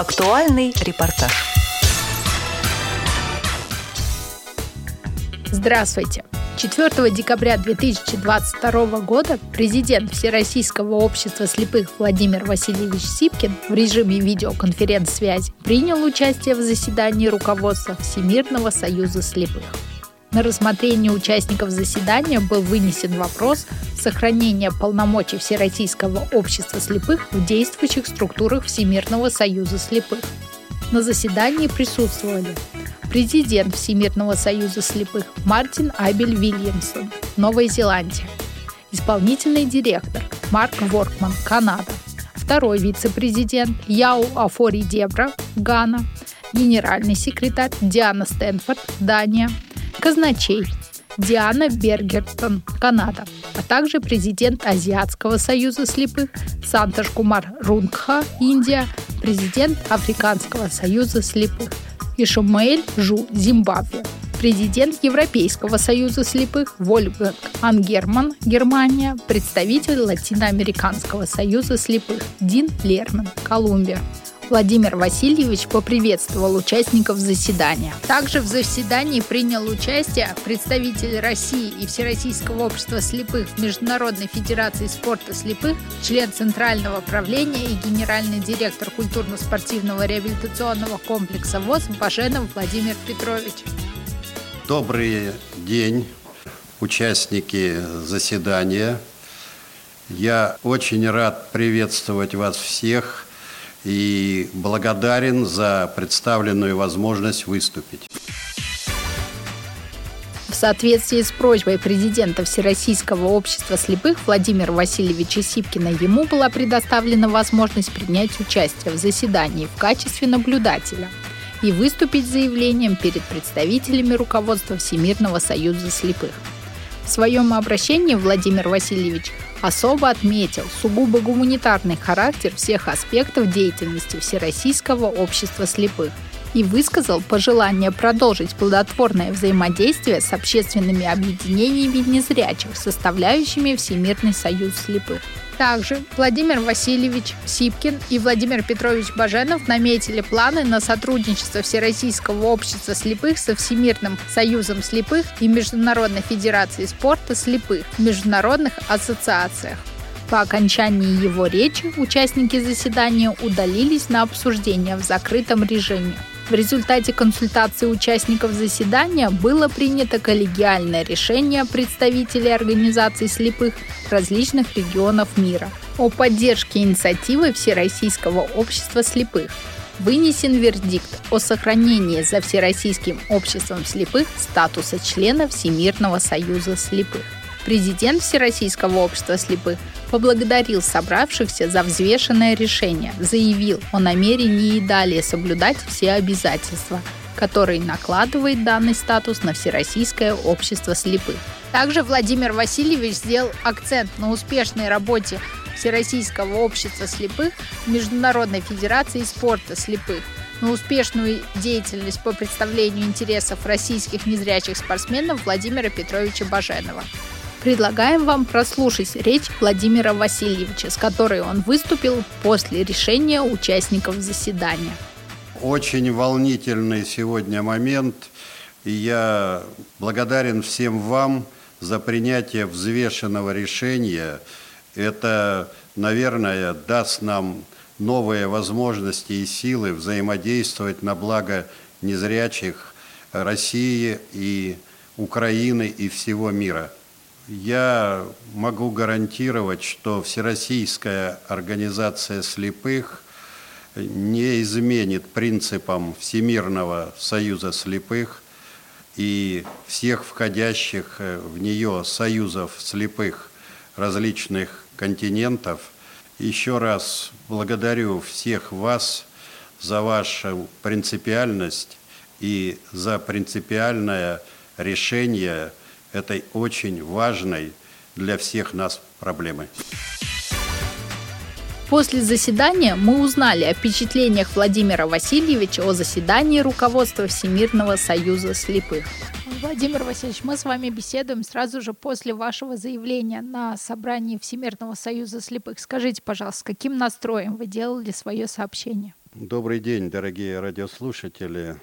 Актуальный репортаж. Здравствуйте. 4 декабря 2022 года президент Всероссийского общества слепых Владимир Васильевич Сипкин в режиме видеоконференц-связи принял участие в заседании руководства Всемирного союза слепых. На рассмотрение участников заседания был вынесен вопрос сохранения полномочий Всероссийского общества слепых в действующих структурах Всемирного союза слепых. На заседании присутствовали президент Всемирного союза слепых Мартин Абель Вильямсон, Новая Зеландия, исполнительный директор Марк Воркман, Канада, второй вице-президент Яу Афори Дебра, Гана, генеральный секретарь Диана Стэнфорд, Дания, казначей Диана Бергертон, Канада, а также президент Азиатского союза слепых Санташ Кумар Рунгха, Индия, президент Африканского союза слепых – Ишумаэль Жу, Зимбабве. Президент Европейского союза слепых Вольфганг Ангерман, Германия. Представитель Латиноамериканского союза слепых Дин Лерман, Колумбия. Владимир Васильевич поприветствовал участников заседания. Также в заседании принял участие представитель России и Всероссийского общества слепых Международной федерации спорта слепых, член Центрального правления и генеральный директор культурно-спортивного реабилитационного комплекса ВОЗ Баженов Владимир Петрович. Добрый день, участники заседания. Я очень рад приветствовать вас всех – и благодарен за представленную возможность выступить. В соответствии с просьбой президента Всероссийского общества слепых Владимира Васильевича Сипкина ему была предоставлена возможность принять участие в заседании в качестве наблюдателя и выступить с заявлением перед представителями руководства Всемирного союза слепых. В своем обращении Владимир Васильевич особо отметил сугубо гуманитарный характер всех аспектов деятельности Всероссийского общества слепых и высказал пожелание продолжить плодотворное взаимодействие с общественными объединениями незрячих, составляющими Всемирный союз слепых. Также Владимир Васильевич Сипкин и Владимир Петрович Баженов наметили планы на сотрудничество Всероссийского общества слепых со Всемирным союзом слепых и Международной федерацией спорта слепых в международных ассоциациях. По окончании его речи участники заседания удалились на обсуждение в закрытом режиме. В результате консультации участников заседания было принято коллегиальное решение представителей организаций слепых различных регионов мира о поддержке инициативы Всероссийского общества слепых. Вынесен вердикт о сохранении за Всероссийским обществом слепых статуса члена Всемирного союза слепых. Президент Всероссийского общества слепых поблагодарил собравшихся за взвешенное решение, заявил о намерении и далее соблюдать все обязательства, которые накладывает данный статус на Всероссийское общество слепых. Также Владимир Васильевич сделал акцент на успешной работе Всероссийского общества слепых Международной федерации спорта слепых, на успешную деятельность по представлению интересов российских незрячих спортсменов Владимира Петровича Баженова. Предлагаем вам прослушать речь Владимира Васильевича, с которой он выступил после решения участников заседания. Очень волнительный сегодня момент, и я благодарен всем вам за принятие взвешенного решения. Это, наверное, даст нам новые возможности и силы взаимодействовать на благо незрячих России и Украины и всего мира – я могу гарантировать, что Всероссийская организация слепых не изменит принципам Всемирного союза слепых и всех входящих в нее союзов слепых различных континентов. Еще раз благодарю всех вас за вашу принципиальность и за принципиальное решение – этой очень важной для всех нас проблемы. После заседания мы узнали о впечатлениях Владимира Васильевича о заседании руководства Всемирного союза слепых. Владимир Васильевич, мы с вами беседуем сразу же после вашего заявления на собрании Всемирного союза слепых. Скажите, пожалуйста, с каким настроем вы делали свое сообщение? Добрый день, дорогие радиослушатели.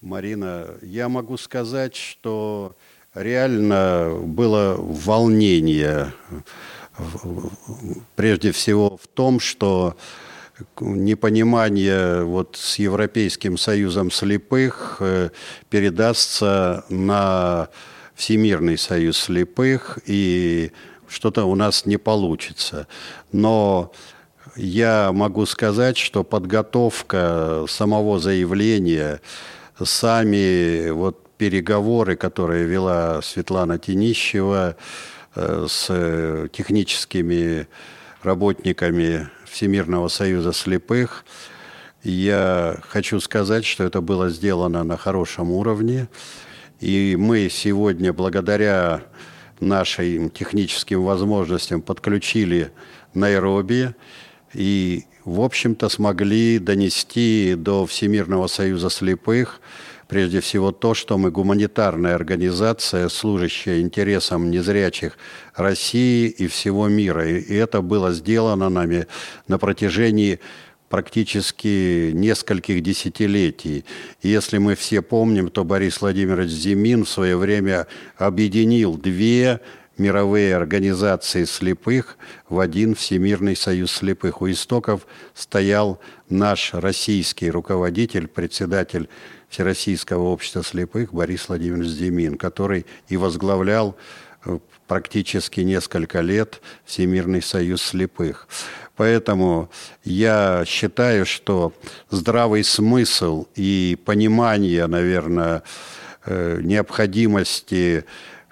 Марина, я могу сказать, что реально было волнение прежде всего в том, что непонимание вот с Европейским союзом слепых э, передастся на Всемирный союз слепых, и что-то у нас не получится. Но я могу сказать, что подготовка самого заявления, сами вот переговоры, которые вела Светлана Тенищева э, с техническими работниками Всемирного союза слепых, я хочу сказать, что это было сделано на хорошем уровне. И мы сегодня, благодаря нашим техническим возможностям, подключили Найроби и, в общем-то, смогли донести до Всемирного союза слепых прежде всего то, что мы гуманитарная организация, служащая интересам незрячих России и всего мира. И это было сделано нами на протяжении практически нескольких десятилетий. И если мы все помним, то Борис Владимирович Зимин в свое время объединил две мировые организации слепых в один Всемирный союз слепых. У истоков стоял наш российский руководитель, председатель Всероссийского общества слепых Борис Владимирович Зимин, который и возглавлял э, практически несколько лет Всемирный союз слепых. Поэтому я считаю, что здравый смысл и понимание, наверное, э, необходимости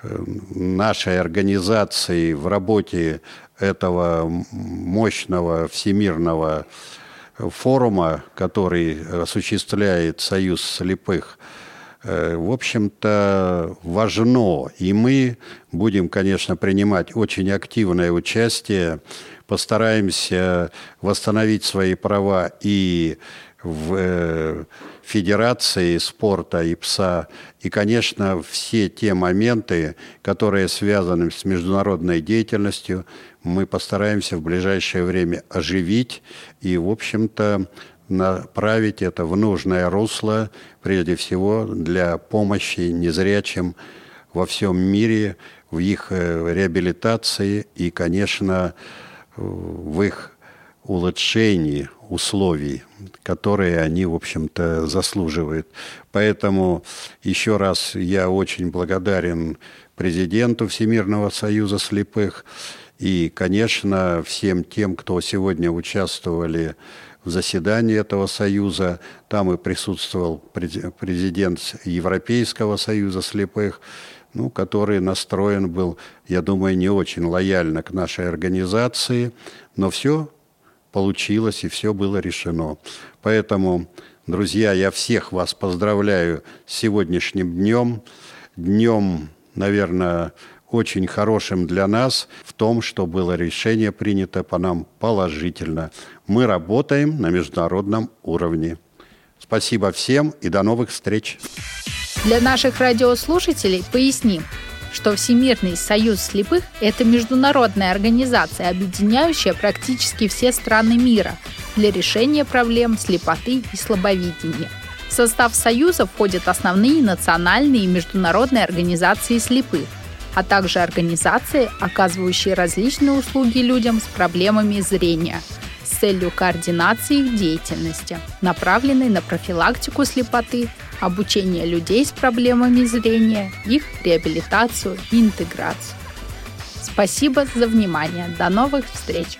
э, нашей организации в работе этого мощного всемирного форума, который осуществляет Союз слепых, э, в общем-то, важно. И мы будем, конечно, принимать очень активное участие, постараемся восстановить свои права и в э, Федерации спорта и ПСА. И, конечно, все те моменты, которые связаны с международной деятельностью, мы постараемся в ближайшее время оживить и, в общем-то, направить это в нужное русло, прежде всего для помощи незрячим во всем мире, в их э, реабилитации и, конечно, в их улучшении условий, которые они, в общем-то, заслуживают. Поэтому еще раз я очень благодарен президенту Всемирного союза слепых и, конечно, всем тем, кто сегодня участвовали в заседании этого союза. Там и присутствовал президент Европейского союза слепых, ну, который настроен был, я думаю, не очень лояльно к нашей организации, но все получилось и все было решено. Поэтому, друзья, я всех вас поздравляю с сегодняшним днем, днем, наверное, очень хорошим для нас в том, что было решение принято по нам положительно. Мы работаем на международном уровне. Спасибо всем и до новых встреч. Для наших радиослушателей поясним, что Всемирный союз слепых – это международная организация, объединяющая практически все страны мира для решения проблем слепоты и слабовидения. В состав Союза входят основные национальные и международные организации слепых, а также организации, оказывающие различные услуги людям с проблемами зрения – с целью координации их деятельности, направленной на профилактику слепоты, обучение людей с проблемами зрения, их реабилитацию и интеграцию. Спасибо за внимание. До новых встреч!